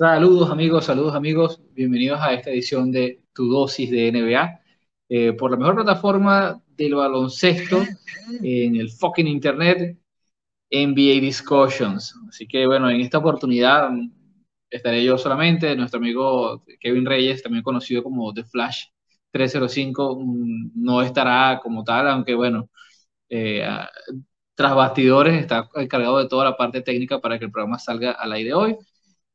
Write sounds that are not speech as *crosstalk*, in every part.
Saludos amigos, saludos amigos, bienvenidos a esta edición de Tu Dosis de NBA eh, por la mejor plataforma del baloncesto en el fucking internet, NBA Discussions. Así que bueno, en esta oportunidad estaré yo solamente, nuestro amigo Kevin Reyes, también conocido como The Flash 305, mm, no estará como tal, aunque bueno, eh, tras bastidores está encargado de toda la parte técnica para que el programa salga al aire hoy.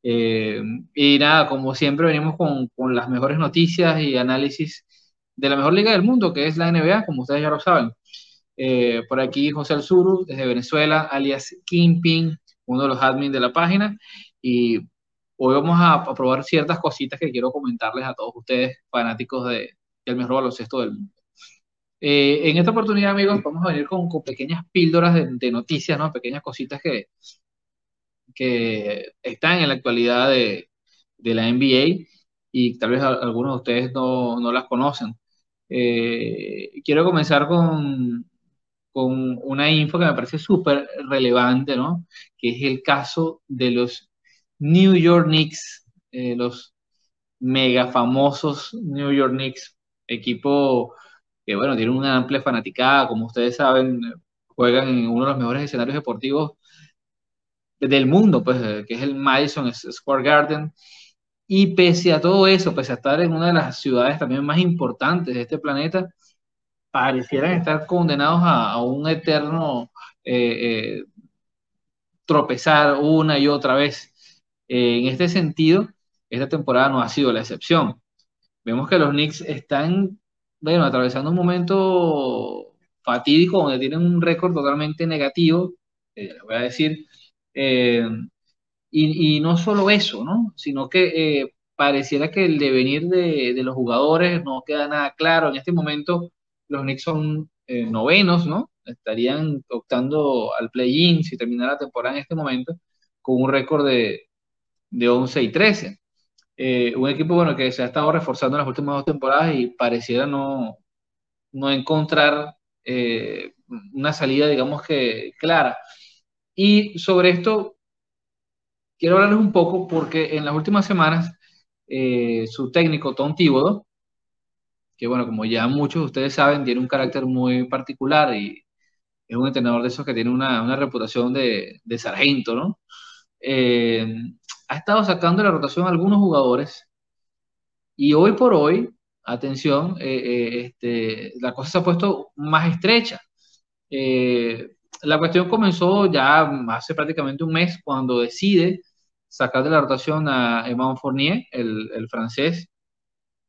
Eh, y nada, como siempre venimos con, con, las mejores noticias y análisis de la mejor liga del mundo, que es la NBA, como ustedes ya lo saben. Eh, por aquí José Alzuru, desde Venezuela, alias Kingpin, uno de los admins de la página. Y hoy vamos a, probar ciertas cositas que quiero comentarles a todos ustedes, fanáticos de, del mejor baloncesto del mundo. Eh, en esta oportunidad, amigos, vamos a venir con, con pequeñas píldoras de, de, noticias, ¿no? Pequeñas cositas que, que están en la actualidad de, de la NBA y tal vez algunos de ustedes no, no las conocen. Eh, quiero comenzar con, con una info que me parece súper relevante, ¿no? Que es el caso de los New York Knicks, eh, los mega famosos New York Knicks, equipo que, bueno, tiene una amplia fanaticada, como ustedes saben, juegan en uno de los mejores escenarios deportivos del mundo, pues, eh, que es el Madison Square Garden. Y pese a todo eso, pese a estar en una de las ciudades también más importantes de este planeta, parecieran estar condenados a, un eterno eh, eh, tropezar una y otra vez. en este sentido, esta temporada no ha sido la excepción. Vemos que los Knicks están, bueno, atravesando un momento fatídico donde tienen un récord totalmente negativo, les voy a decir, eh, y, no solo eso, ¿no? Sino que eh, pareciera que el devenir de, de, los jugadores no queda nada claro. En este momento los Knicks son eh, novenos, ¿no? Estarían optando al play-in si terminara la temporada en este momento con un récord de, de 11 y 13. un equipo bueno que se ha estado reforzando en las últimas dos temporadas y pareciera no, no encontrar una salida, digamos que clara. Y sobre esto quiero hablarles un poco porque en las últimas semanas eh, su técnico Tom Thibodeau, que bueno, como ya muchos de ustedes saben, tiene un carácter muy particular y es un entrenador de esos que tiene una, una reputación de, de, sargento, ¿no? Eh, ha estado sacando la rotación a algunos jugadores y hoy por hoy, atención, eh, este, la cosa se ha puesto más estrecha. Eh, la cuestión comenzó ya hace prácticamente un mes cuando decide sacar de la rotación a Evan Fournier, el, el francés,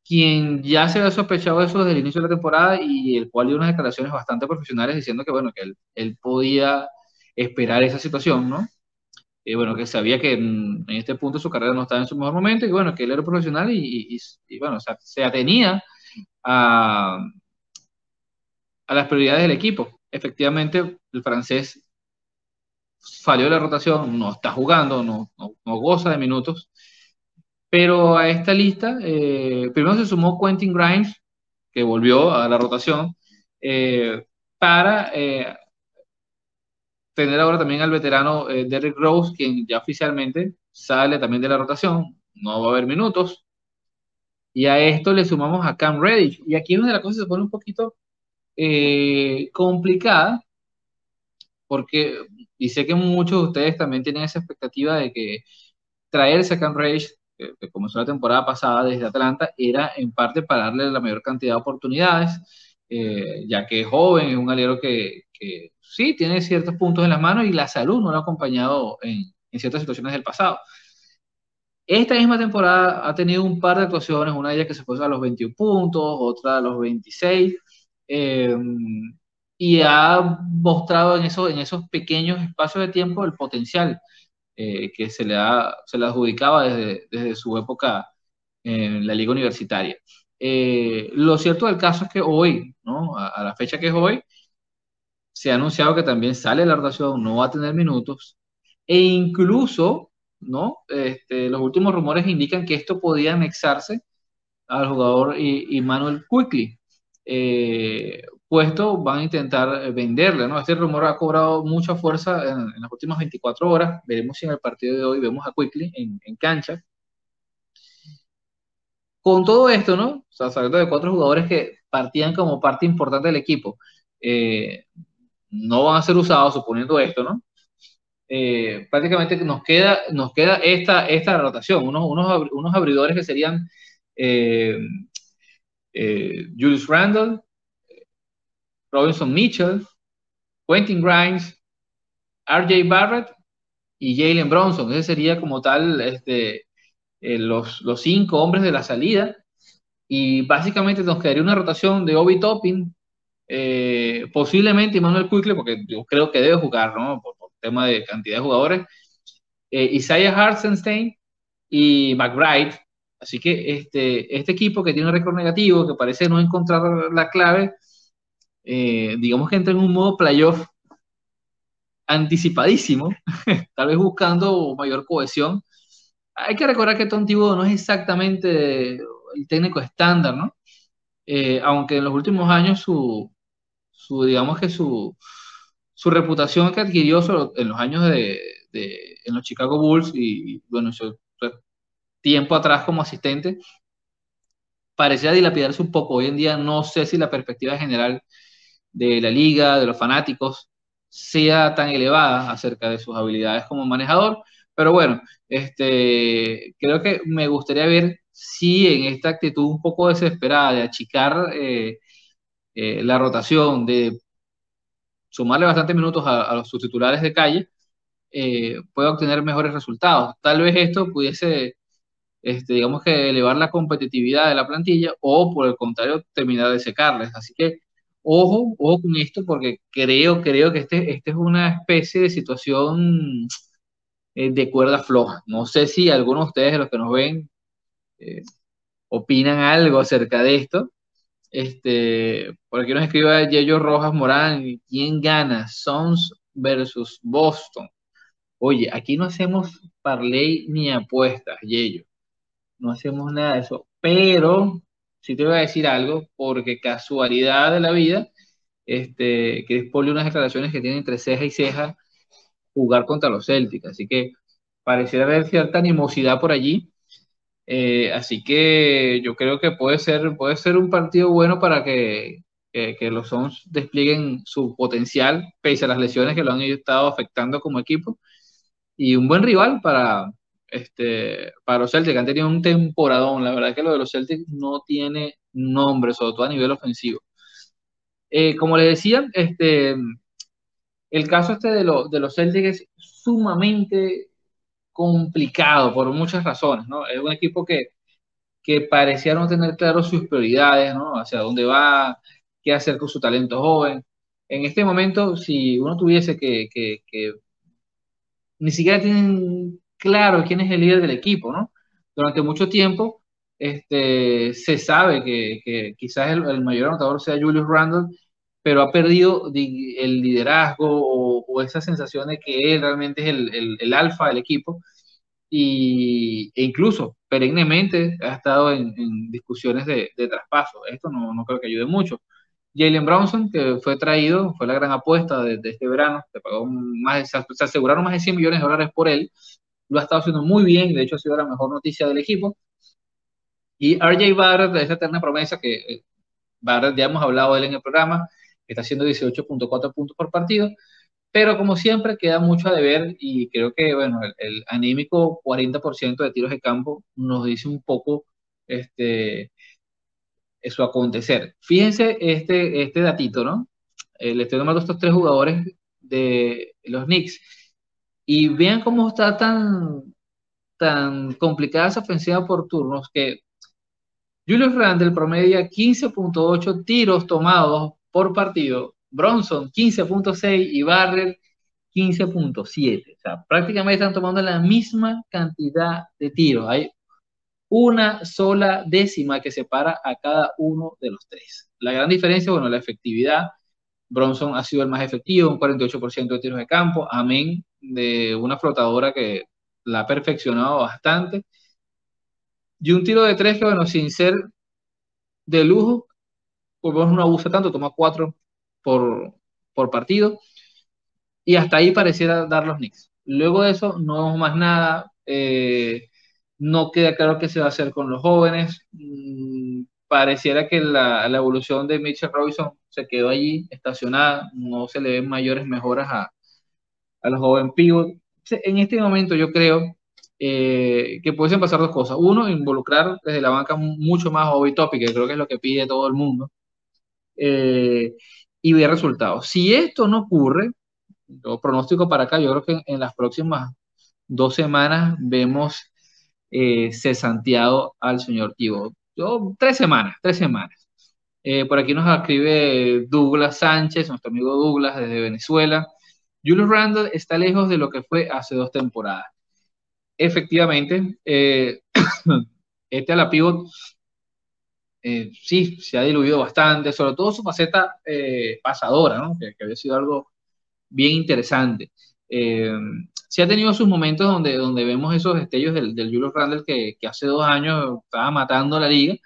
quien ya se había sospechado eso desde el inicio de la temporada y el cual dio unas declaraciones bastante profesionales diciendo que, bueno, que él, él podía esperar esa situación, ¿no? Y bueno, que sabía que en, en, este punto su carrera no estaba en su mejor momento y bueno, que él era profesional y, y, y bueno, se atenía a, a las prioridades del equipo efectivamente el francés falló de la rotación, no está jugando, no, no, no, goza de minutos. Pero a esta lista, eh, primero se sumó Quentin Grimes, que volvió a la rotación, eh, para eh, tener ahora también al veterano eh, Derrick Rose, quien ya oficialmente sale también de la rotación, no va a haber minutos. Y a esto le sumamos a Cam Reddish. Y aquí es donde la cosa se pone un poquito eh, complicada, porque, y sé que muchos de ustedes también tienen esa expectativa de que traerse a Cam Rage, que, comenzó la temporada pasada desde Atlanta, era en parte para darle la mayor cantidad de oportunidades, eh, ya que es joven, es un alero que, que, sí tiene ciertos puntos en las manos y la salud no lo ha acompañado en, en ciertas situaciones del pasado. Esta misma temporada ha tenido un par de actuaciones, una de ellas que se fue a los 21 puntos, otra a los 26, eh, y ha mostrado en, eso, en esos pequeños espacios de tiempo el potencial eh, que se le, ha, se le adjudicaba desde, desde su época en la liga universitaria. Eh, lo cierto del caso es que hoy, ¿no? a, la fecha que es hoy, se ha anunciado que también sale la rotación, no va a tener minutos, e incluso, ¿no? Este, los últimos rumores indican que esto podía anexarse al jugador Emmanuel Quickly, eh, puesto van a intentar venderle, ¿no? Este rumor ha cobrado mucha fuerza en, en, las últimas 24 horas. Veremos si en el partido de hoy vemos a Quickly en, cancha. Con todo esto, ¿no? O sea, sabiendo de cuatro jugadores que partían como parte importante del equipo, eh, no van a ser usados, suponiendo esto, ¿no? Eh, prácticamente nos queda, nos queda esta, esta rotación, unos, unos, unos abridores que serían eh, Julius Randle, Robinson Mitchell, Quentin Grimes, RJ Barrett y Jalen Bronson. Ese sería como tal este, los, los cinco hombres de la salida. Y básicamente nos quedaría una rotación de Obi Toppin, eh, posiblemente Emmanuel Quickly, porque yo creo que debe jugar, ¿no? Por, tema de cantidad de jugadores. Eh, Isaiah Hartzenstein y McBride. Así que este, este equipo que tiene un récord negativo, que parece no encontrar la clave, eh, digamos que entra en un modo playoff anticipadísimo, *laughs* tal vez buscando mayor cohesión. Hay que recordar que Tom no es exactamente el técnico estándar, ¿no? Eh, aunque en los últimos años su, digamos que su, reputación que adquirió en los años de, en los Chicago Bulls y, bueno, su, tiempo atrás como asistente, parecía dilapidarse un poco. Hoy en día no sé si la perspectiva general de la liga, de los fanáticos, sea tan elevada acerca de sus habilidades como manejador. Pero bueno, este, creo que me gustaría ver si en esta actitud un poco desesperada de achicar eh, eh, la rotación, de sumarle bastantes minutos a, los sus titulares de calle, eh, obtener mejores resultados. Tal vez esto pudiese, este, digamos que elevar la competitividad de la plantilla o por el contrario terminar de secarles. Así que ojo, ojo con esto porque creo, creo que este, este es una especie de situación eh, de cuerda floja. No sé si algunos de ustedes, los que nos ven, eh, opinan algo acerca de esto. Este, por aquí nos escribe Yello Rojas Morán, ¿quién gana? Sons versus Boston. Oye, aquí no hacemos parlay ni apuestas, Yello. No hacemos nada de eso. Pero sí te voy a decir algo, porque casualidad de la vida, este, que pone unas declaraciones que tienen entre ceja y ceja jugar contra los Celtics. Así que pareciera haber cierta animosidad por allí. Eh, así que yo creo que puede ser, puede ser un partido bueno para que, que, los Suns desplieguen su potencial, pese a las lesiones que lo han estado afectando como equipo. Y un buen rival para, este, para los Celtics, han tenido un temporadón. La verdad es que lo de los Celtics no tiene nombre, sobre todo a nivel ofensivo. Eh, como les decía, este, el caso este de, de los Celtics es sumamente complicado por muchas razones, ¿no? Es un equipo que, que parecía no tener claro sus prioridades, ¿no? Hacia dónde va, qué hacer con su talento joven. En este momento, si uno tuviese que, que, que ni siquiera tienen claro quién es el líder del equipo, ¿no? Durante mucho tiempo este, se sabe que, quizás el, mayor anotador sea Julius Randle, pero ha perdido el liderazgo o, esa sensación de que él realmente es el, alfa del equipo y, e incluso perennemente ha estado en, discusiones de, traspaso. Esto no, no, creo que ayude mucho. Jalen Brownson, que fue traído, fue la gran apuesta de, de este verano, se, pagó más, se aseguraron más de 100 millones de dólares por él, lo ha estado haciendo muy bien, de hecho ha sido la mejor noticia del equipo. Y RJ Barrett, esa eterna promesa que eh, Barrett ya hemos hablado de él en el programa, está haciendo 18.4 puntos por partido, pero como siempre queda mucho a deber y creo que, bueno, el, anímico 40% de tiros de campo nos dice un poco este, su acontecer. Fíjense este, este datito, ¿no? Eh, le estoy tomando estos tres jugadores de los Knicks y vean cómo está tan, tan complicada esa ofensiva por turnos que Julius Randle promedia 15.8 tiros tomados por partido, Bronson 15.6 y Barrett 15.7. O sea, prácticamente están tomando la misma cantidad de tiros. Hay una sola décima que separa a cada uno de los tres. La gran diferencia, bueno, la efectividad. Bronson ha sido el más efectivo, un 48% de tiros de campo, amén de una flotadora que la ha perfeccionado bastante. Y un tiro de tres que, bueno, sin ser de lujo, pues no abusa tanto, toma cuatro por, por partido. Y hasta ahí pareciera dar los Knicks. Luego de eso, no vemos más nada. Eh, No queda claro qué se va a hacer con los jóvenes. Mm, pareciera que la, evolución de Mitchell Robinson se quedó allí estacionada. No se le ven mayores mejoras a, a los jóvenes pivot. En este momento yo creo eh, que pueden pasar dos cosas. Uno, involucrar desde la banca mucho más hobby topic, que creo que es lo que pide todo el mundo, eh, y ver resultados. Si esto no ocurre, lo pronóstico para acá, yo creo que en, las próximas dos semanas vemos eh, cesanteado al señor Tibo. Yo, tres semanas, tres semanas. Eh, por aquí nos escribe Douglas Sánchez, nuestro amigo Douglas desde Venezuela. Julius Randle está lejos de lo que fue hace dos temporadas. Efectivamente, eh, *coughs* este a la pivot eh, sí, se ha diluido bastante, sobre todo su faceta pasadora, ¿no? que, había sido algo bien interesante. Eh, sí ha tenido sus momentos donde, donde vemos esos destellos del, del Julius Randle que, que, hace dos años estaba matando la liga,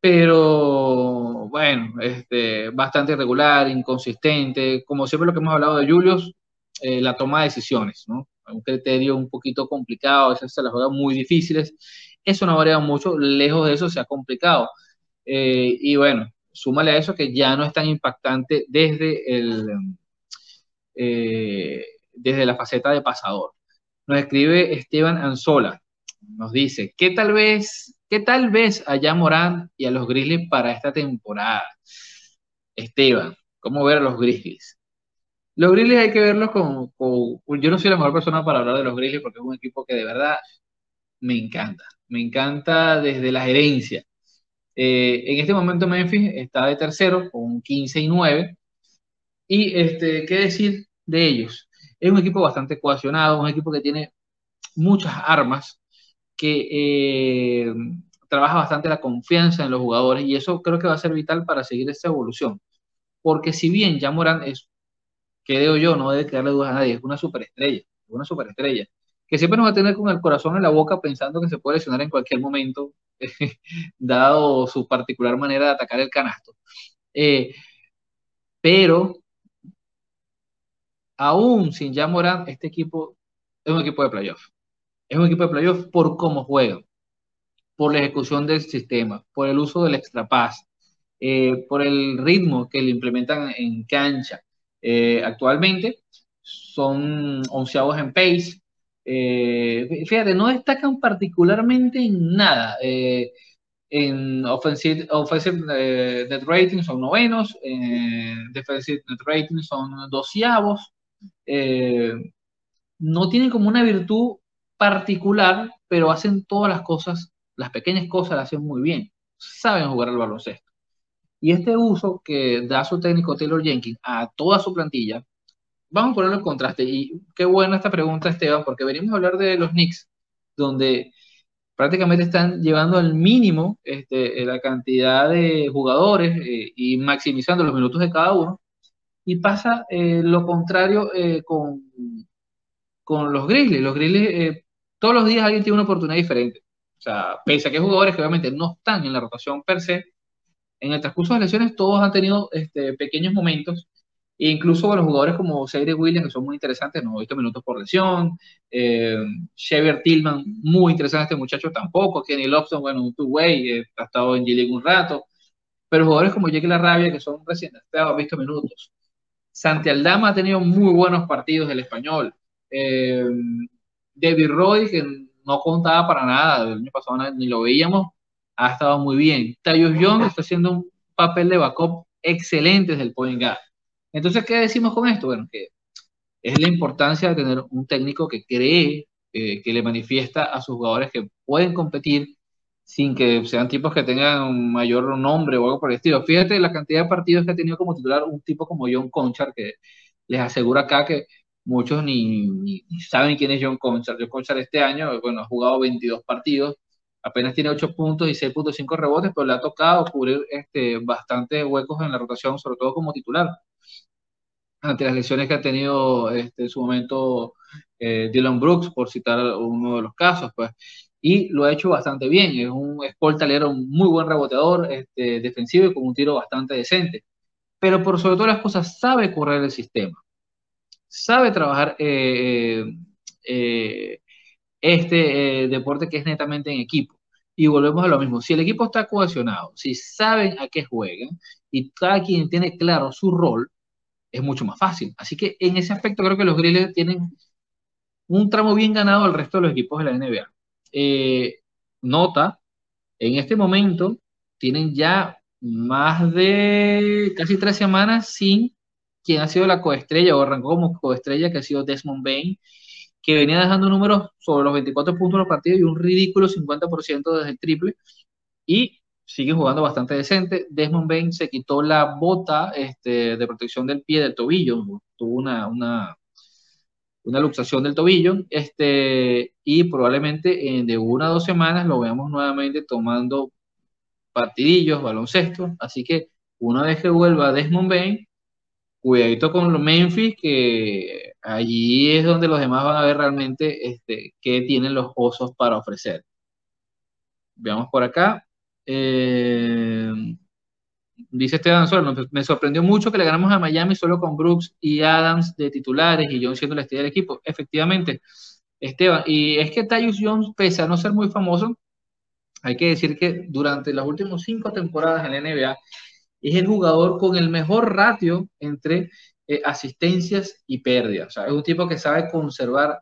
pero bueno, este, bastante irregular, inconsistente, como siempre lo que hemos hablado de Julius, eh, la toma de decisiones, ¿no? Un criterio un poquito complicado, a veces se las juega muy difíciles, eso no ha variado mucho, lejos de eso se ha complicado. Eh, y bueno, súmale a eso que ya no es tan impactante desde el eh, desde la faceta de pasador. Nos escribe Esteban Anzola, nos dice, ¿qué tal vez, qué tal vez allá Morán y a los Grizzlies para esta temporada? Esteban, ¿cómo ver a los Grizzlies? Los Grizzlies hay que verlos como, yo no soy la mejor persona para hablar de los Grizzlies porque es un equipo que de verdad me encanta, me encanta desde la gerencia. Eh, en este momento Memphis está de tercero con 15 y 9. Y este, ¿qué decir de ellos? Es un equipo bastante cohesionado, un equipo que tiene muchas armas, que eh, trabaja bastante la confianza en los jugadores y eso creo que va a ser vital para seguir esta evolución. Porque si bien ya Morán es, creo yo, no debe quedarle dudas a nadie, es una superestrella, una superestrella, que siempre nos va a tener con el corazón en la boca pensando que se puede lesionar en cualquier momento, *laughs* dado su particular manera de atacar el canasto. Eh, pero aún sin ya Morán, este equipo es un equipo de playoff. Es un equipo de playoff por cómo juegan, por la ejecución del sistema, por el uso del extra pass, eh, por el ritmo que le implementan en cancha. Eh, actualmente son onceavos en pace. Eh, fíjate, no destacan particularmente en nada. en offensive, net rating son novenos, en defensive net rating son doceavos, no tienen como una virtud particular, pero hacen todas las cosas, las pequeñas cosas las hacen muy bien, saben jugar al baloncesto. Y este uso que da su técnico Taylor Jenkins a toda su plantilla, vamos a ponerlo en contraste. Y qué buena esta pregunta, Esteban, porque venimos a hablar de los Knicks, donde prácticamente están llevando al mínimo este, la cantidad de jugadores eh, y maximizando los minutos de cada uno y pasa eh, lo contrario eh, con, con los Grizzlies. Los Grizzlies, eh, todos los días alguien tiene una oportunidad diferente. O sea, pese a que jugadores que obviamente no están en la rotación per se, en el transcurso de las lesiones todos han tenido este, pequeños momentos, e incluso los jugadores como Seire Williams, que son muy interesantes, no visto minutos por lesión, eh, Tillman, muy interesante este muchacho tampoco, Kenny Lobson, bueno, un two-way, ha estado en G-League un rato, pero jugadores como Jake Larrabia, que son recién han visto minutos. Santi Aldama ha tenido muy buenos partidos del español. Eh, David Roy, que no contaba para nada, el año pasado ni lo veíamos, ha estado muy bien. Tyus Young está haciendo un papel de backup excelente desde el point guard. Entonces, ¿qué decimos con esto? Bueno, que es la importancia de tener un técnico que cree, eh, que le manifiesta a sus jugadores que pueden competir sin que sean tipos que tengan un mayor nombre o algo por el estilo. Fíjate la cantidad de partidos que ha tenido como titular un tipo como John Conchar, que les aseguro acá que muchos ni, saben quién es John Conchar. John Conchar este año, bueno, ha jugado 22 partidos, apenas tiene 8 puntos y 6.5 rebotes, pero le ha tocado cubrir este, bastantes huecos en la rotación, sobre todo como titular. Ante las lesiones que ha tenido este, en su momento eh, Dylan Brooks, por citar uno de los casos, pues y lo ha hecho bastante bien. Es un escoltalero muy buen reboteador, este, defensivo y con un tiro bastante decente. Pero por sobre todo las cosas, sabe correr el sistema. Sabe trabajar eh, eh, este eh, deporte que es netamente en equipo. Y volvemos a lo mismo. Si el equipo está cohesionado, si saben a qué juegan y cada quien tiene claro su rol, es mucho más fácil. Así que en ese aspecto creo que los Grizzlies tienen un tramo bien ganado al resto de los equipos de la NBA. Nota, en este momento tienen ya más de casi tres semanas sin quien ha sido la coestrella o arrancó como coestrella, que ha sido Desmond Bain, que venía dejando números sobre los 24 puntos de los partidos y un ridículo 50% desde el triple. Y sigue jugando bastante decente. Desmond Bain se quitó la bota este, de protección del pie del tobillo, tuvo una, una, una luxación del tobillo, este, y probablemente de una a dos semanas lo veamos nuevamente tomando partidillos, baloncesto. Así que una vez que vuelva Desmond Bain, cuidadito con los Memphis, que allí es donde los demás van a ver realmente este, qué tienen los osos para ofrecer. Veamos por acá. Eh, dice Esteban Solo, me sorprendió mucho que le ganamos a Miami solo con Brooks y Adams de titulares y John siendo la estrella del equipo. Efectivamente, Esteban, y es que Tyus Jones, pese a no ser muy famoso, hay que decir que durante las últimas cinco temporadas en la NBA es el jugador con el mejor ratio entre eh, asistencias y pérdidas. O sea, es un tipo que sabe conservar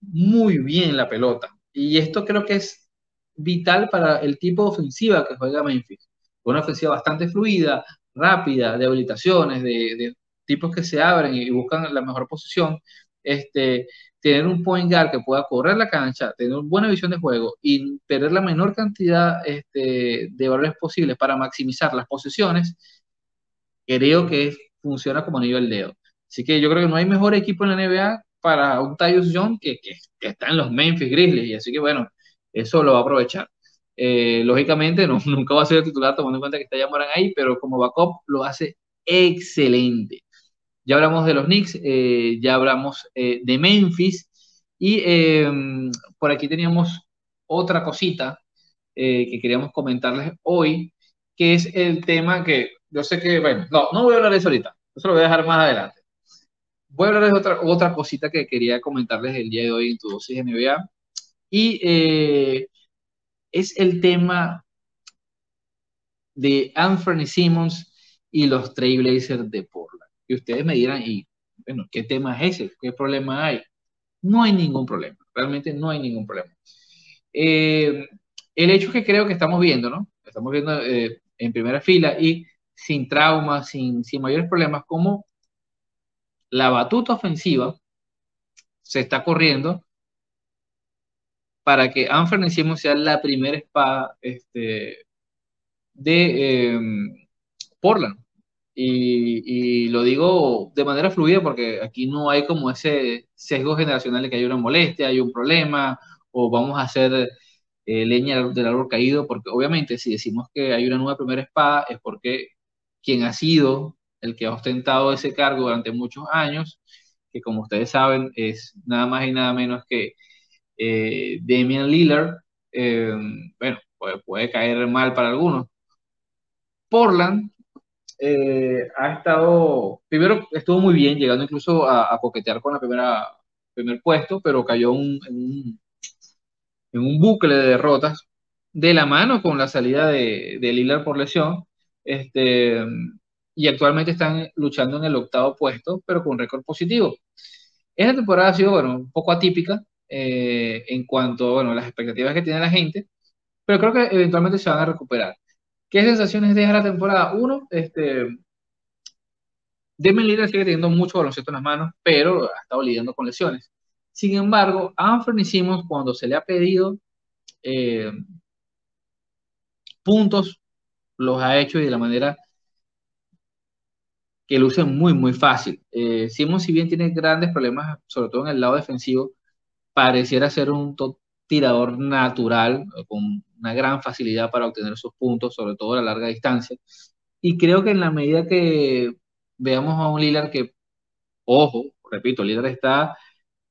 muy bien la pelota. Y esto creo que es vital para el tipo de ofensiva que juega Memphis. Una ofensiva bastante fluida, rápida, de habilitaciones, de, tipos que se abren y buscan la mejor posición. Este, tener un point guard que pueda correr la cancha, tener una buena visión de juego y perder la menor cantidad este, de valores posibles para maximizar las posiciones, creo que funciona como anillo al dedo. Así que yo creo que no hay mejor equipo en la NBA para un Tyus Young que, que, que está en los Memphis Grizzlies. Y así que bueno, eso lo va a aprovechar. Eh, lógicamente, no, *laughs* nunca va a ser el titular tomando en cuenta que está ya Moran ahí, pero como backup lo hace excelente. Ya hablamos de los Knicks, eh, ya hablamos eh, de Memphis y em, por aquí teníamos otra cosita que queríamos comentarles hoy, que es el tema que yo sé que, bueno, no, no voy a hablar de eso ahorita, eso lo voy a dejar más adelante. Voy a hablar de otra, otra cosita que quería comentarles el día de hoy en tu dosis NBA y eh, es el tema de Anthony Simmons y los Trailblazers de Portland. Y ustedes me dirán, y bueno, ¿qué tema es ese? ¿Qué problema hay? No hay ningún problema, realmente no hay ningún problema. Eh, el hecho que creo que estamos viendo, ¿no? Estamos viendo eh, en primera fila y sin traumas, sin, sin mayores problemas, como la batuta ofensiva se está corriendo para que Simmons sea la primera espada este, de em, Portland. Y, lo digo de manera fluida porque aquí no hay como ese sesgo generacional de que hay una molestia, hay un problema, o vamos a hacer eh, leña del árbol caído, porque obviamente si decimos que hay una nueva primera espada es porque quien ha sido el que ha ostentado ese cargo durante muchos años, que como ustedes saben es nada más y nada menos que eh, Damian Lillard, eh, bueno, puede, caer mal para algunos. Portland eh, ha estado, primero estuvo muy bien, llegando incluso a, coquetear con la primera primer puesto, pero cayó en, un, en, un, bucle de derrotas de la mano con la salida de, de Lillard por lesión. Este, y actualmente están luchando en el octavo puesto, pero con un récord positivo. Esta temporada ha sido, bueno, un poco atípica, eh, en cuanto bueno, a las expectativas que tiene la gente, pero creo que eventualmente se van a recuperar. ¿Qué sensaciones deja la temporada? Uno, este, Lillard sigue teniendo mucho baloncesto en las manos, pero ha estado lidiando con lesiones. Sin embargo, Anthony Simmons, cuando se le ha pedido eh, puntos, los ha hecho y de la manera que luce muy, muy fácil. Eh, Simmons, si bien tiene grandes problemas, sobre todo en el lado defensivo, pareciera ser un tirador natural, con una gran facilidad para obtener sus puntos, sobre todo a larga distancia. Y creo que en la medida que veamos a un Lillard que, ojo, repito, Lillard está,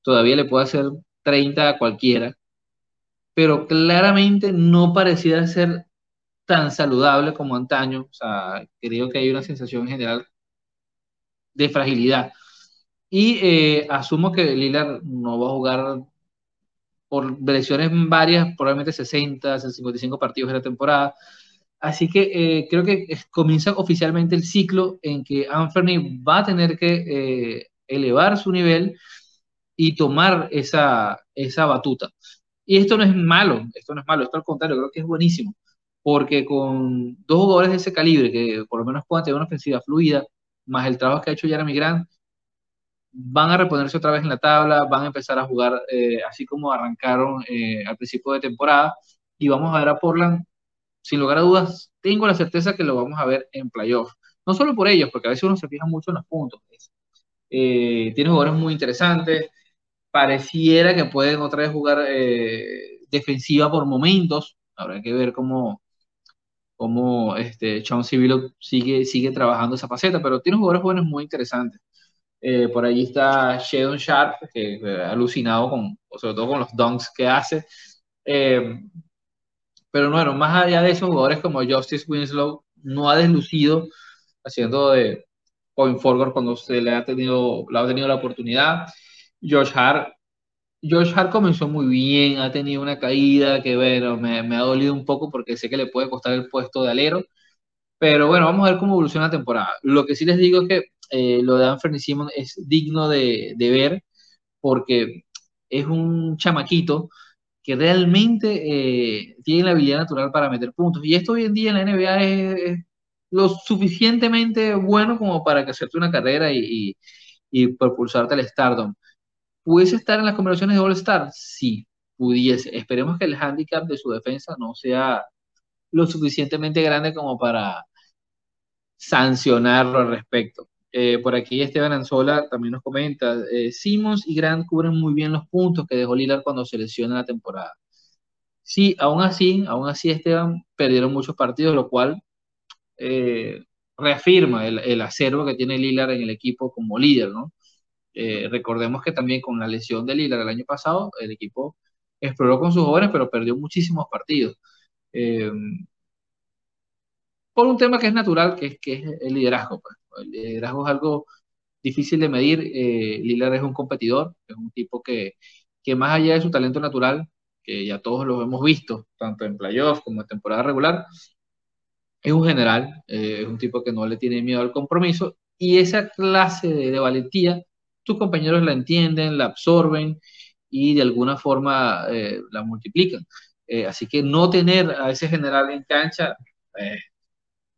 todavía le puede hacer 30 a cualquiera, pero claramente no pareciera ser tan saludable como antaño. O sea, creo que hay una sensación en general de fragilidad. Y eh, asumo que Lillard no va a jugar por lesiones varias, probablemente 60, 55 partidos de la temporada. Así que eh, creo que comienza oficialmente el ciclo en que Anthony va a tener que eh, elevar su nivel y tomar esa, esa batuta. Y esto no es malo, esto no es malo, esto al contrario, creo que es buenísimo, porque con dos jugadores de ese calibre, que por lo menos puedan tener una ofensiva fluida, más el trabajo que ha hecho Jeremy Grant, van a reponerse otra vez en la tabla, van a empezar a jugar eh, así como arrancaron al principio de temporada, y vamos a ver a Portland sin lugar a dudas, tengo la certeza que lo vamos a ver en playoff. No solo por ellos, porque a veces uno se fija mucho en los puntos. Eh, tiene jugadores muy interesantes. Pareciera que pueden otra vez jugar eh, defensiva por momentos. Habrá que ver cómo, cómo este, Sean sigue, sigue trabajando esa faceta, pero tiene jugadores jóvenes muy interesantes. Eh, por allí está Shadon Sharp, que ha alucinado con, sobre todo con los dunks que hace. Pero bueno, más allá de esos jugadores como Justice Winslow, no ha deslucido haciendo de point forward cuando se le ha tenido, le ha tenido la oportunidad. Josh Hart, Josh Hart comenzó muy bien, ha tenido una caída que, bueno, me, ha dolido un poco porque sé que le puede costar el puesto de alero. Pero bueno, vamos a ver cómo evoluciona la temporada. Lo que sí les digo es que eh, lo de Anthony Simon es digno de, ver porque es un chamaquito que realmente eh, tiene la habilidad natural para meter puntos. Y esto hoy en día en la NBA es, lo suficientemente bueno como para que hacerte una carrera y, y, propulsarte al stardom. ¿Pudiese estar en las conversaciones de All-Star? Sí, pudiese. Esperemos que el handicap de su defensa no sea lo suficientemente grande como para sancionarlo al respecto. Eh, por aquí Esteban Anzola también nos comenta, eh, Simmons y Grant cubren muy bien los puntos que dejó Lillard cuando se lesiona la temporada. Sí, aún así, aún así Esteban perdieron muchos partidos, lo cual eh, reafirma el, acervo que tiene Lillard en el equipo como líder, ¿no? recordemos que también con la lesión de Lillard el año pasado, el equipo exploró con sus jóvenes, pero perdió muchísimos partidos por un tema que es natural, que que es el liderazgo. Pues. El liderazgo es algo difícil de medir. Eh, Lillard es un competidor, es un tipo que, que más allá de su talento natural, que ya todos lo hemos visto, tanto en playoffs como en temporada regular, es un general, eh, es un tipo que no le tiene miedo al compromiso y esa clase de, valentía, tus compañeros la entienden, la absorben y de alguna forma eh, la multiplican. Eh, así que no tener a ese general en cancha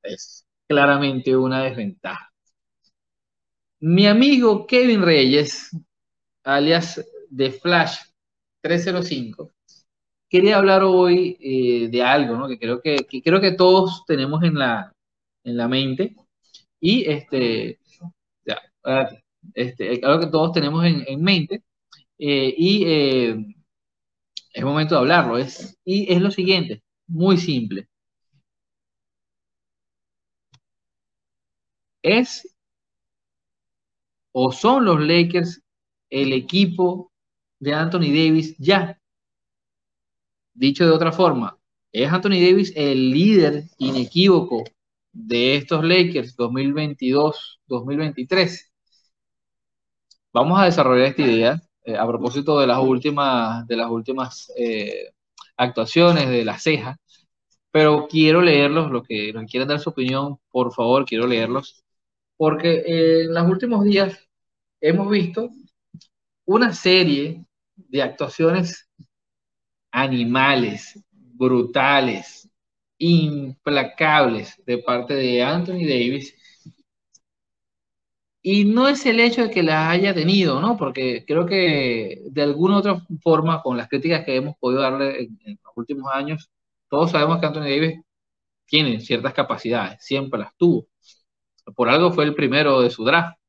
es claramente una desventaja. Mi amigo Kevin Reyes, alias de Flash 305, quería hablar hoy eh, de algo ¿no? que, creo que, creo que todos tenemos en la, en la mente y este, este, algo que todos tenemos en, mente eh, y eh, es momento de hablarlo. Es, y es lo siguiente, muy simple. es o son los Lakers el equipo de Anthony Davis ya. Dicho de otra forma, ¿es Anthony Davis el líder inequívoco de estos Lakers 2022-2023? Vamos a desarrollar esta idea eh, a propósito de las últimas, de las últimas eh, actuaciones de la ceja, pero quiero leerlos, lo que, que quieran dar su opinión, por favor, quiero leerlos porque en los últimos días hemos visto una serie de actuaciones animales, brutales, implacables de parte de Anthony Davis. Y no es el hecho de que las haya tenido, ¿no? Porque creo que de alguna otra forma, con las críticas que hemos podido darle en los últimos años, todos sabemos que Anthony Davis tiene ciertas capacidades, siempre las tuvo por algo fue el primero de su draft.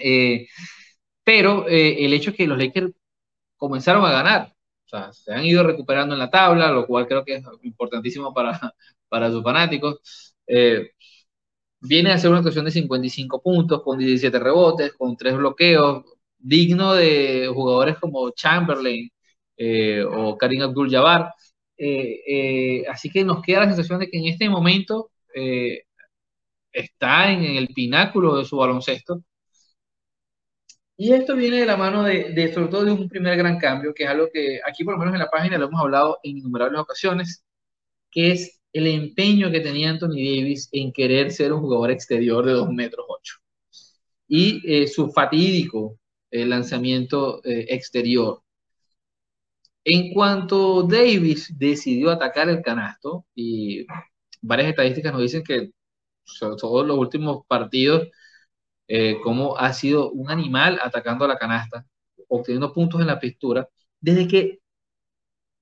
Eh, pero eh, el hecho es que los Lakers comenzaron a ganar, o sea, se han ido recuperando en la tabla, lo cual creo que es importantísimo para, *laughs* para sus fanáticos. Eh, viene a ser una actuación de 55 puntos, con 17 rebotes, con 3 bloqueos, digno de jugadores como Chamberlain o Karim Abdul-Jabbar. así que nos queda la sensación de que en este momento está en el pináculo de su baloncesto. Y esto viene de la mano de, de, sobre todo de un primer gran cambio, que es algo que aquí por lo menos en la página lo hemos hablado en innumerables ocasiones, que es el empeño que tenía Anthony Davis en querer ser un jugador exterior de 2 metros 8. Y eh, su fatídico eh, lanzamiento eh, exterior. En cuanto Davis decidió atacar el canasto, y varias estadísticas nos dicen que sobre los últimos partidos, como ha sido un animal atacando a la canasta, obteniendo puntos en la pintura, desde que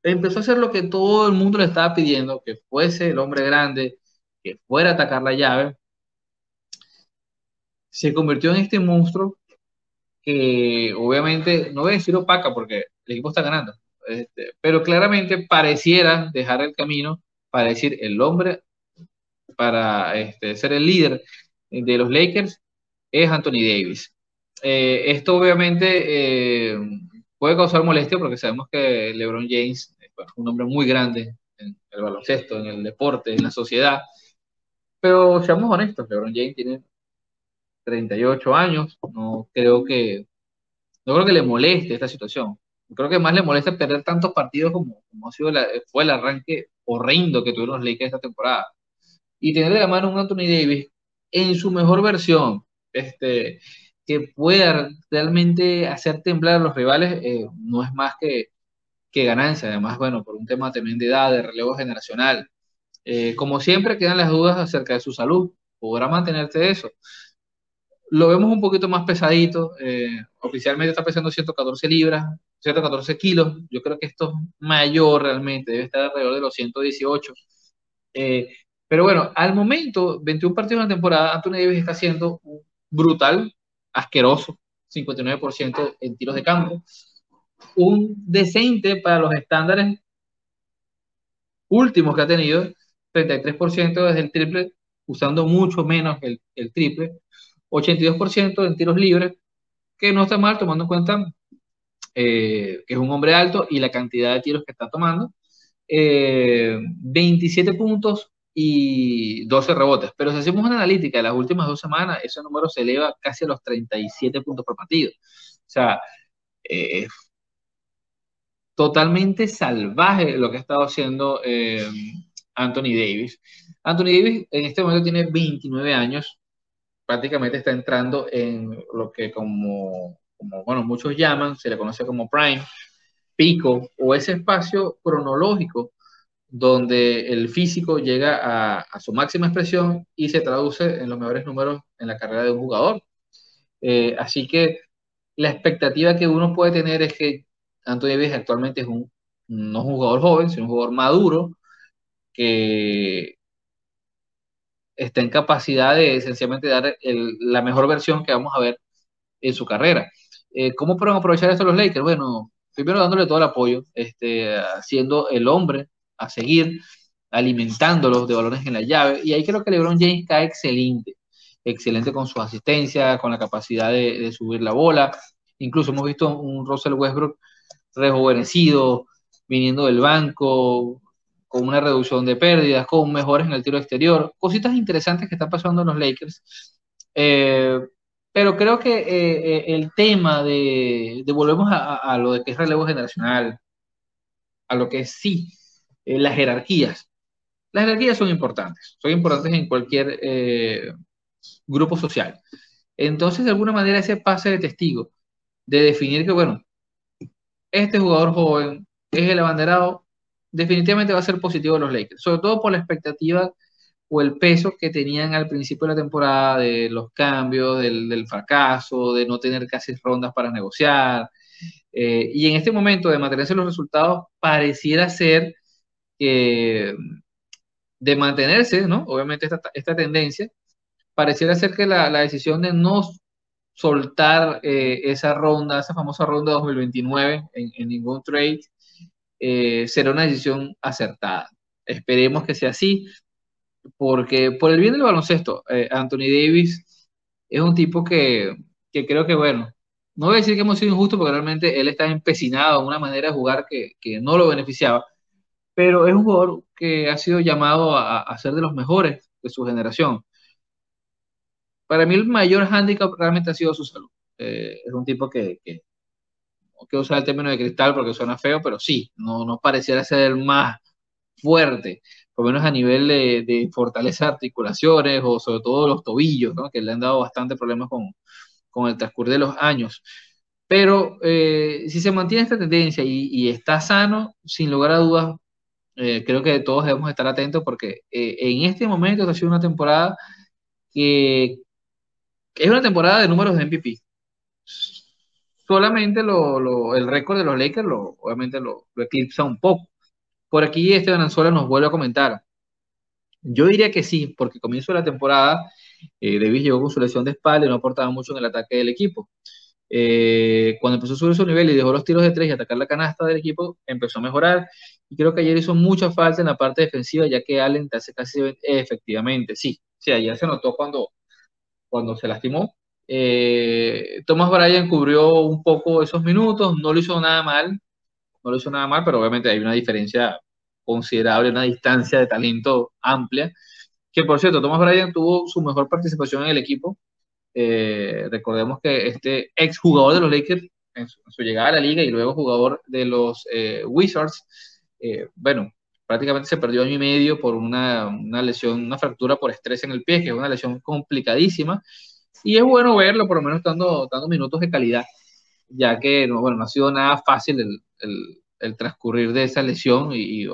empezó a hacer lo que todo el mundo le estaba pidiendo, que fuese el hombre grande, que fuera a atacar la llave, se convirtió en este monstruo que obviamente, no voy a decir opaca porque el equipo está ganando, este, pero claramente pareciera dejar el camino para decir el hombre para este, ser el líder de los Lakers es Anthony Davis. Eh, esto obviamente eh, puede causar molestia porque sabemos que LeBron James es un hombre muy grande en el baloncesto, en el deporte, en la sociedad. Pero seamos honestos, LeBron James tiene 38 años, no creo que no creo que le moleste esta situación. Creo que más le molesta perder tantos partidos como, como ha sido fue el arranque horrendo que tuvieron los Lakers esta temporada. Y tener de la mano un Anthony Davis en su mejor versión, este, que pueda realmente hacer temblar a los rivales eh, no es más que, que, ganancia. Además, bueno, por un tema también de edad, de relevo generacional. Eh, como siempre, quedan las dudas acerca de su salud. ¿Podrá mantenerse eso? Lo vemos un poquito más pesadito. Eh, oficialmente está pesando 114 libras, 114 kilos. Yo creo que esto es mayor realmente, debe estar alrededor de los 118. Pero bueno, al momento, 21 partidos en la temporada, Anthony Davis está haciendo brutal asqueroso, 59% en tiros de campo. Un decente para los estándares últimos que ha tenido, 33% desde el triple, usando mucho menos el, el triple, 82% en tiros libres, que no está mal tomando en cuenta eh, que es un hombre alto y la cantidad de tiros que está tomando. 27 eh, puntos y 12 rebotes. Pero si hacemos una analítica de las últimas dos semanas, ese número se eleva casi a los 37 puntos por partido. O sea, eh, totalmente salvaje lo que ha estado haciendo eh, Anthony Davis. Anthony Davis en este momento tiene 29 años, prácticamente está entrando en lo que como, como bueno, muchos llaman, se le conoce como prime, pico o ese espacio cronológico donde el físico llega a, su máxima expresión y se traduce en los mejores números en la carrera de un jugador. Eh, así que la expectativa que uno puede tener es que Anthony Davis actualmente es un, no un jugador joven, sino un jugador maduro que está en capacidad de esencialmente dar la mejor versión que vamos a ver en su carrera. Eh, ¿Cómo pueden aprovechar esto los Lakers? Bueno, primero dándole todo el apoyo, este, siendo el hombre a seguir alimentándolos de balones en la llave. Y ahí creo que LeBron James cae excelente, excelente con su asistencia, con la capacidad de, subir la bola. Incluso hemos visto un Russell Westbrook rejuvenecido, viniendo del banco, con una reducción de pérdidas, con mejores en el tiro exterior, cositas interesantes que están pasando en los Lakers. Eh, pero creo que eh, eh, el tema de, volvemos a, a, lo de que es relevo generacional, a lo que sí eh, las jerarquías. Las jerarquías son importantes, son importantes en cualquier eh, grupo social. Entonces, de alguna manera, ese pase de testigo, de definir que, bueno, este jugador joven es el abanderado, definitivamente va a ser positivo a los Lakers, sobre todo por la expectativa o el peso que tenían al principio de la temporada de los cambios, del, fracaso, de no tener casi rondas para negociar. Eh, y en este momento de mantenerse los resultados, pareciera ser de mantenerse, ¿no? Obviamente esta, esta tendencia, pareciera ser que la, la decisión de no soltar eh, esa ronda, esa famosa ronda 2029 en, en ningún trade, eh, será una decisión acertada. Esperemos que sea así, porque por el bien del baloncesto, eh, Anthony Davis es un tipo que, que, creo que, bueno, no voy a decir que hemos sido injustos, porque realmente él está empecinado en una manera de jugar que, que no lo beneficiaba, pero es un jugador que ha sido llamado a, ser de los mejores de su generación. Para mí el mayor hándicap realmente ha sido su salud. Eh, es un tipo que, que, no quiero usar el término de cristal porque suena feo, pero sí, no, no pareciera ser el más fuerte, por lo menos a nivel de, de fortaleza articulaciones o sobre todo los tobillos, ¿no? que le han dado bastante problemas con, con el transcurso de los años. Pero eh, si se mantiene esta tendencia y, y, está sano, sin lugar a dudas, eh, creo que todos debemos estar atentos porque eh, en este momento ha sido una temporada que, es una temporada de números de MVP. Solamente lo, lo, el récord de los Lakers lo, obviamente lo, lo, eclipsa un poco. Por aquí Esteban Anzola nos vuelve a comentar. Yo diría que sí, porque comienzo de la temporada eh, Davis llegó con su lesión de espalda y no aportaba mucho en el ataque del equipo. Eh, cuando empezó a subir su nivel y dejó los tiros de tres y atacar la canasta del equipo, empezó a mejorar. Y creo que ayer hizo mucha falta en la parte defensiva, ya que Allen te hace casi efectivamente. Sí, sí, ayer se notó cuando, cuando se lastimó. Eh, Thomas Bryan cubrió un poco esos minutos, no lo hizo nada mal, no lo hizo nada mal, pero obviamente hay una diferencia considerable, una distancia de talento amplia. Que por cierto, Thomas Bryan tuvo su mejor participación en el equipo. Eh, recordemos que este ex jugador de los Lakers en su, en su, llegada a la liga y luego jugador de los eh, Wizards, eh, bueno, prácticamente se perdió año y medio por una, una, lesión, una fractura por estrés en el pie, que es una lesión complicadísima. Y es bueno verlo, por lo menos dando, dando minutos de calidad, ya que no, bueno, no ha sido nada fácil el, el, el transcurrir de esa lesión y, y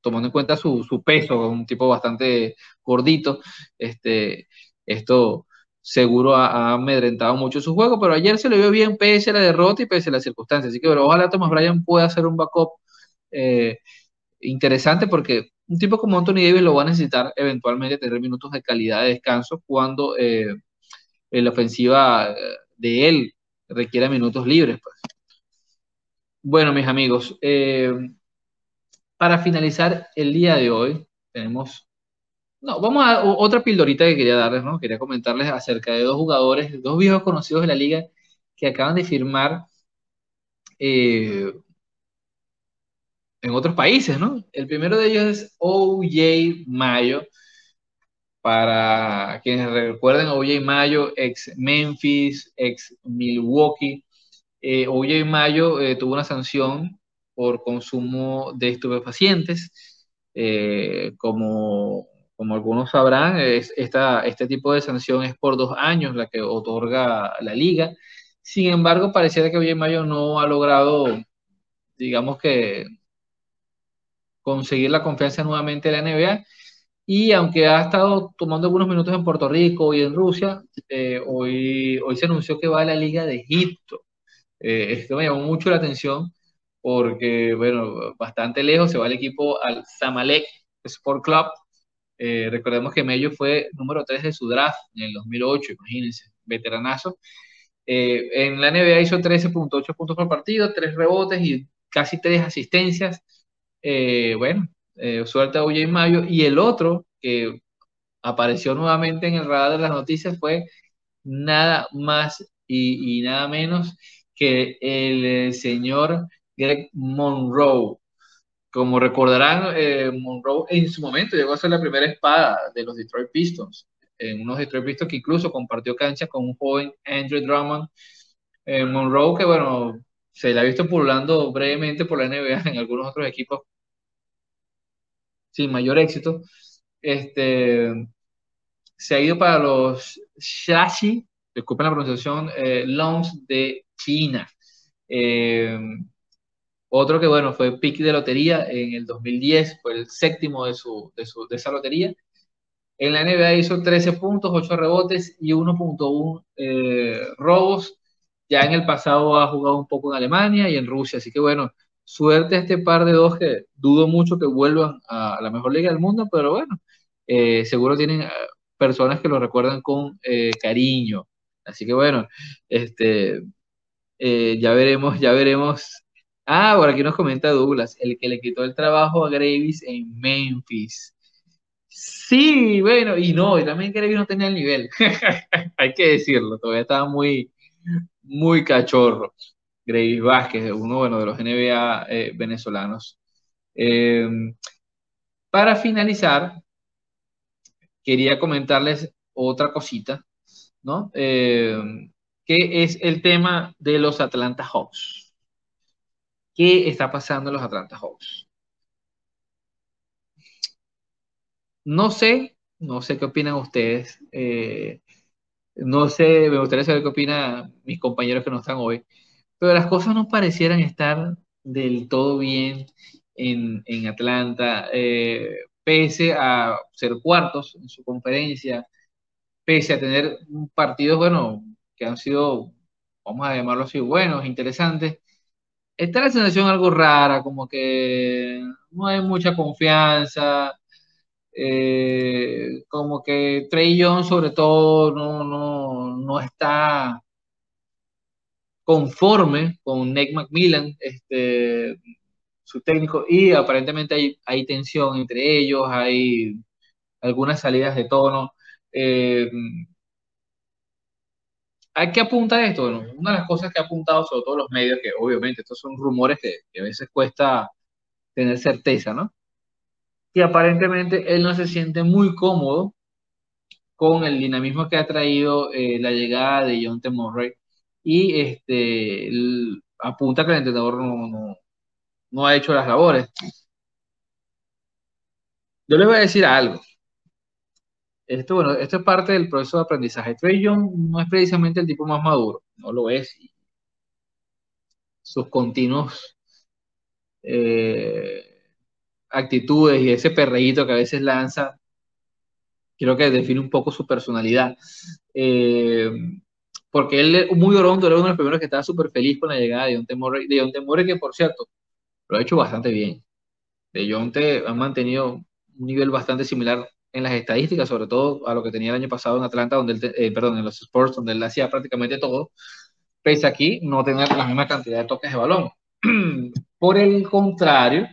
tomando en cuenta su, su, peso, un tipo bastante gordito, este, esto seguro ha, ha, amedrentado mucho su juego, pero ayer se le vio bien pese a la derrota y pese a las circunstancias, así que bueno, ojalá Thomas Bryan pueda hacer un backup eh, interesante porque un tipo como Anthony Davis lo va a necesitar eventualmente tener minutos de calidad de descanso cuando eh, la ofensiva de él requiera minutos libres. Pues. Bueno, mis amigos, eh, para finalizar el día de hoy, tenemos. No, vamos a otra pildorita que quería darles, ¿no? Quería comentarles acerca de dos jugadores, dos viejos conocidos de la liga que acaban de firmar eh, en otros países, ¿no? El primero de ellos es OJ Mayo. Para quienes recuerden, OJ Mayo, ex Memphis, ex Milwaukee. Eh, OJ Mayo eh, tuvo una sanción por consumo de estupefacientes. Eh, como, como, algunos sabrán, es, esta, este tipo de sanción es por dos años la que otorga la liga. Sin embargo, pareciera que Oye Mayo no ha logrado, digamos que, conseguir la confianza nuevamente de la NBA. Y aunque ha estado tomando algunos minutos en Puerto Rico y en Rusia, eh, hoy, hoy se anunció que va a la Liga de Egipto. Eh, esto me llamó mucho la atención porque, bueno, bastante lejos se va el equipo al Zamalek Sport Club. Eh, recordemos que Mello fue número 3 de su draft en el 2008, imagínense, veteranazo. Eh, en la NBA hizo 13.8 puntos por partido, 3 rebotes y casi 3 asistencias. Eh, bueno, eh, suerte a OJ Mayo. Y el otro que apareció nuevamente en el radar de las noticias fue nada más y, nada menos que el señor Greg Monroe. Como recordarán, eh, Monroe en su momento llegó a ser la primera espada de los Detroit Pistons, en unos Detroit Pistons que incluso compartió cancha con un joven Andrew Drummond. Eh, Monroe, que bueno, se le ha visto pululando brevemente por la NBA en algunos otros equipos sin mayor éxito. Este, se ha ido para los Shashi, disculpen la pronunciación, eh, Longs de China. Eh, otro que, bueno, fue pick de lotería en el 2010, fue el séptimo de, su, de, su, de esa lotería. En la NBA hizo 13 puntos, 8 rebotes y 1.1 eh, robos. Ya en el pasado ha jugado un poco en Alemania y en Rusia, así que bueno, suerte a este par de dos que dudo mucho que vuelvan a la mejor liga del mundo, pero bueno, eh, seguro tienen eh, personas que lo recuerdan con eh, cariño. Así que bueno, este, ya veremos, ya veremos Ah, por aquí nos comenta Douglas, el que le quitó el trabajo a Gravis en Memphis. Sí, bueno, y no, y también Gravis no tenía el nivel. *laughs* Hay que decirlo, todavía estaba muy, muy cachorro. Gravis Vázquez, uno bueno, de los NBA eh, venezolanos. Eh, para finalizar, quería comentarles otra cosita, ¿no? Eh, que es el tema de los Atlanta Hawks. ¿Qué está pasando en los Atlanta Hawks? No sé, no sé qué opinan ustedes. Eh, no sé, me gustaría saber qué opinan mis compañeros que no están hoy. Pero las cosas no parecieran estar del todo bien en, Atlanta, eh, pese a ser cuartos en su conferencia, pese a tener partidos, bueno, que han sido, vamos a llamarlo así, buenos, interesantes, está la sensación algo rara, como que no hay mucha confianza, eh, como que Trey Young sobre todo no, no, no está conforme con Nick McMillan, este, su técnico, y aparentemente hay, hay tensión entre ellos, hay algunas salidas de tono. Eh, ¿A qué apunta esto? una de las cosas que ha apuntado sobre todo los medios, que obviamente estos son rumores que, a veces cuesta tener certeza, ¿no? Que aparentemente él no se siente muy cómodo con el dinamismo que ha traído eh, la llegada de John T. Murray y este, apunta que el entrenador no, no, ha hecho las labores. Yo les voy a decir algo. Esto, bueno, esto es parte del proceso de aprendizaje. Trey Young no es precisamente el tipo más maduro, no lo es. Sus continuos eh, actitudes y ese perreíto que a veces lanza, creo que define un poco su personalidad. Eh, porque él, muy orondo, era uno de los primeros que estaba súper feliz con la llegada de John Temore, de John que por cierto, lo ha hecho bastante bien. De John Te ha mantenido un nivel bastante similar en las estadísticas, sobre todo a lo que tenía el año pasado en Atlanta, donde él, eh, perdón, en los Sports, donde él hacía prácticamente todo, pese aquí no tener la misma cantidad de toques de balón. *clears throat* Por el contrario,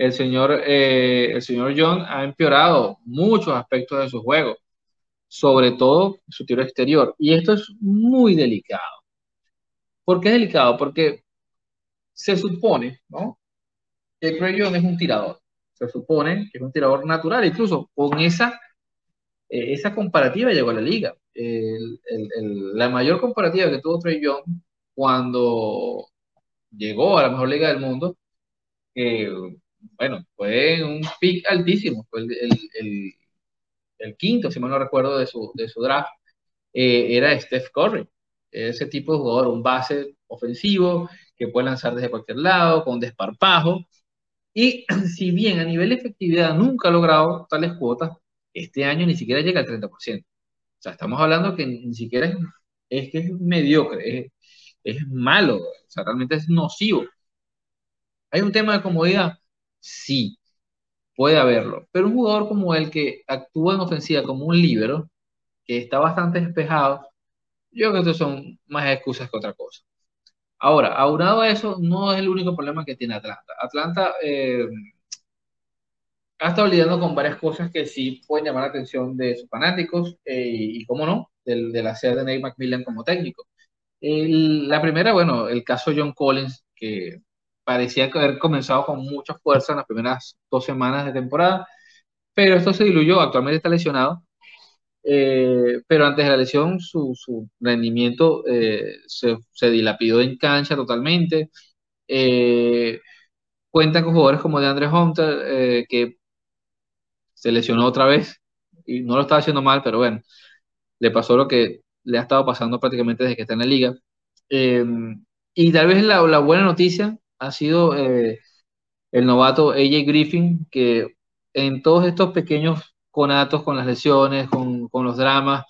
el señor, eh, el señor John ha empeorado muchos aspectos de su juego sobre todo su tiro exterior. Y esto es muy delicado. ¿Por qué es delicado? Porque se supone, ¿no? Que Trey es un tirador. Se supone que es un tirador natural. Incluso con esa, eh, esa comparativa llegó a la liga. la mayor comparativa que tuvo Trey Young cuando llegó a la mejor liga del mundo, bueno, fue un pick altísimo. Fue el el quinto, si mal no recuerdo, de su, de su draft, eh, era Steph Curry. Ese tipo de jugador, un base ofensivo que puede lanzar desde cualquier lado, con desparpajo. Y *clears throat* si bien a nivel de efectividad nunca ha logrado tales cuotas, este año ni siquiera llega al 30%. O sea, estamos hablando que ni siquiera es, que es mediocre, es, es malo, o sea, realmente es nocivo. ¿Hay un tema de comodidad? Sí, puede haberlo. Pero un jugador como él que actúa en ofensiva como un líbero, que está bastante despejado, yo creo que estos son más excusas que otra cosa. Ahora, aunado a eso, no es el único problema que tiene Atlanta. Atlanta eh, ha estado lidiando con varias cosas que sí pueden llamar la atención de sus fanáticos eh, y, cómo no, del, la hacer de Nate McMillan como técnico. la primera, bueno, el caso John Collins, que parecía haber comenzado con mucha fuerza en las primeras dos semanas de temporada, pero esto se diluyó, actualmente está lesionado, eh, pero antes de la lesión su, su rendimiento eh, se, se, dilapidó en cancha totalmente. Eh, cuentan con jugadores como de Andrés Hunter, que se lesionó otra vez y no lo estaba haciendo mal, pero bueno, le pasó lo que le ha estado pasando prácticamente desde que está en la liga. y tal vez la, la buena noticia ha sido eh, el novato AJ Griffin, que en todos estos pequeños conatos con las lesiones, con, los dramas,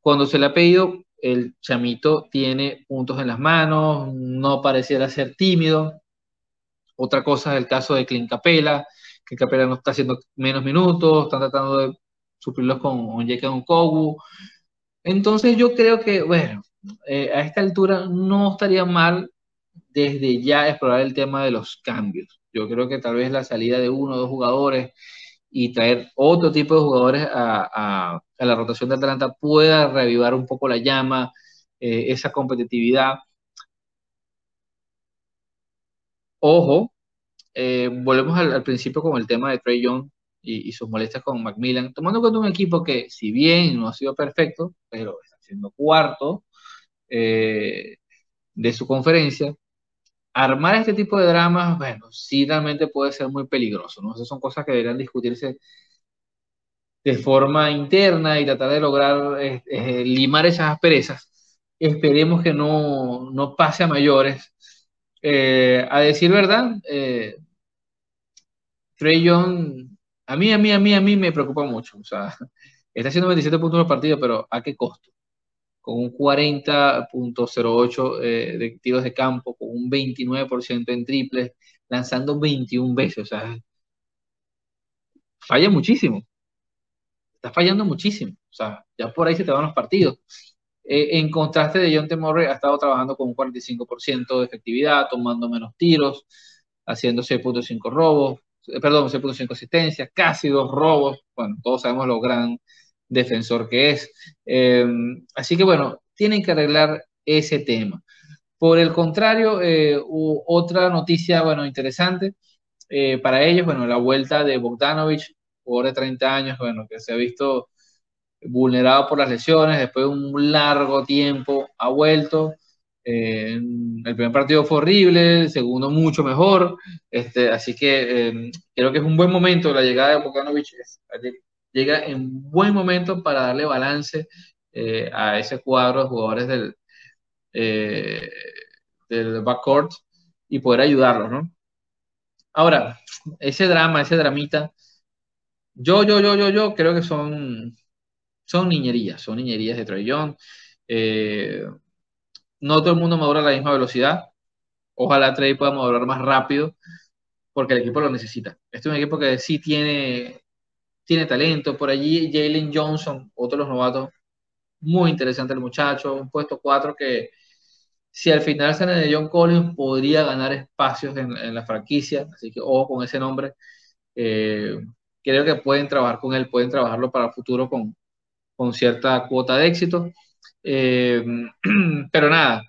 cuando se le ha pedido, el chamito tiene puntos en las manos, no pareciera ser tímido. Otra cosa es el caso de Clint Capela, que Capela no está haciendo menos minutos, están tratando de suplirlos con Onyeka Kogu. Entonces yo creo que, bueno, eh, a esta altura no estaría mal desde ya explorar el tema de los cambios. Yo creo que tal vez la salida de uno o dos jugadores y traer otro tipo de jugadores a, la rotación de Atlanta pueda reavivar un poco la llama, eh, esa competitividad. Ojo, eh, volvemos al, principio con el tema de Trey Young y, sus molestias con Macmillan, tomando en cuenta un equipo que, si bien no ha sido perfecto, pero está siendo cuarto eh, de su conferencia, armar este tipo de dramas, bueno, sí realmente puede ser muy peligroso, ¿no? Esas son cosas que deberían discutirse de forma interna y tratar de lograr eh, eh, limar esas asperezas. Esperemos que no, no pase a mayores. Eh, a decir verdad, Trey Young, a mí, a mí, a mí, a mí me preocupa mucho. O sea, *laughs* está haciendo 27 puntos por partido, pero ¿a qué costo? Con un 40.08 de tiros de campo, con un 29% en triples, lanzando 21 veces. O sea, falla muchísimo está fallando muchísimo. O sea, ya por ahí se te van los partidos. Eh, en contraste de John T. Ha estado trabajando con un 45% de efectividad, tomando menos tiros, haciendo 6.5 robos, eh, perdón, 6.5 asistencias, casi dos robos. Bueno, todos sabemos lo gran defensor que es. Eh, así que bueno, tienen que arreglar ese tema. Por el contrario, otra noticia, bueno, interesante para ellos, bueno, la vuelta de Bogdanovich jugador de 30 años, bueno, que se ha visto vulnerado por las lesiones, después de un largo tiempo ha vuelto. Eh, el primer partido fue horrible, el segundo mucho mejor, este, así que eh, creo que es un buen momento la llegada de Bogdanovic, llega en buen momento para darle balance eh, a ese cuadro de jugadores del, del backcourt y poder ayudarlos, ¿no? Ahora, ese drama, ese dramita, yo, yo, yo, yo, yo creo que son, son niñerías, son niñerías de Trey eh, no todo el mundo madura a la misma velocidad. Ojalá Trey pueda madurar más rápido porque el equipo lo necesita. Este es un equipo que sí tiene, tiene talento. Por allí Jalen Johnson, otro de los novatos, muy interesante el muchacho, un puesto 4 que si al final sale de John Collins podría ganar espacios en, la franquicia, así que ojo con ese nombre. Eh, creo que pueden trabajar con él, pueden trabajarlo para el futuro con, con cierta cuota de éxito. Eh, *clears throat* pero nada,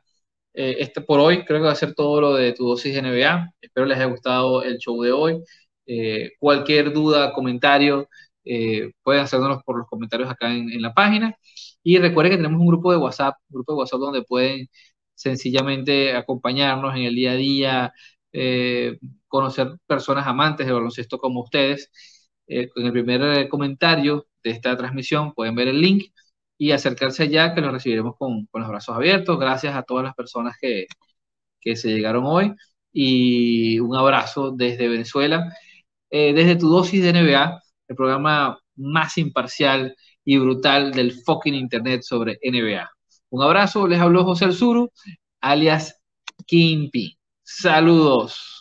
eh, este por hoy creo que va a ser todo lo de tu dosis NBA. Espero les haya gustado el show de hoy. Eh, cualquier duda, comentario, pueden hacernos por los comentarios acá en, en, la página. Y recuerden que tenemos un grupo de WhatsApp, un grupo de WhatsApp donde pueden sencillamente acompañarnos en el día a día, conocer personas amantes de baloncesto como ustedes en el primer eh, comentario de esta transmisión pueden ver el link y acercarse allá que lo recibiremos con, con los brazos abiertos. Gracias a todas las personas que, que, se llegaron hoy y un abrazo desde Venezuela, eh, desde tu dosis de NBA, el programa más imparcial y brutal del fucking internet sobre NBA. Un abrazo, les habló José El Suru, alias Kimpi. Saludos.